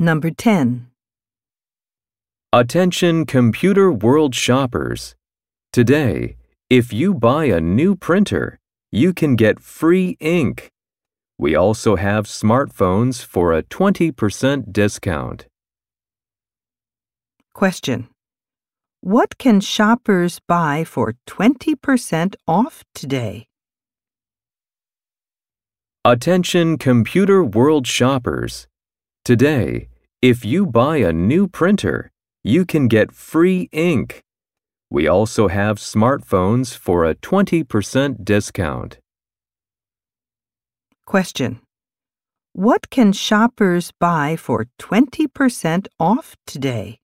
Number 10. Attention Computer World shoppers. Today, if you buy a new printer, you can get free ink. We also have smartphones for a 20% discount. Question. What can shoppers buy for 20% off today? Attention Computer World shoppers. Today, if you buy a new printer, you can get free ink. We also have smartphones for a 20% discount. Question. What can shoppers buy for 20% off today?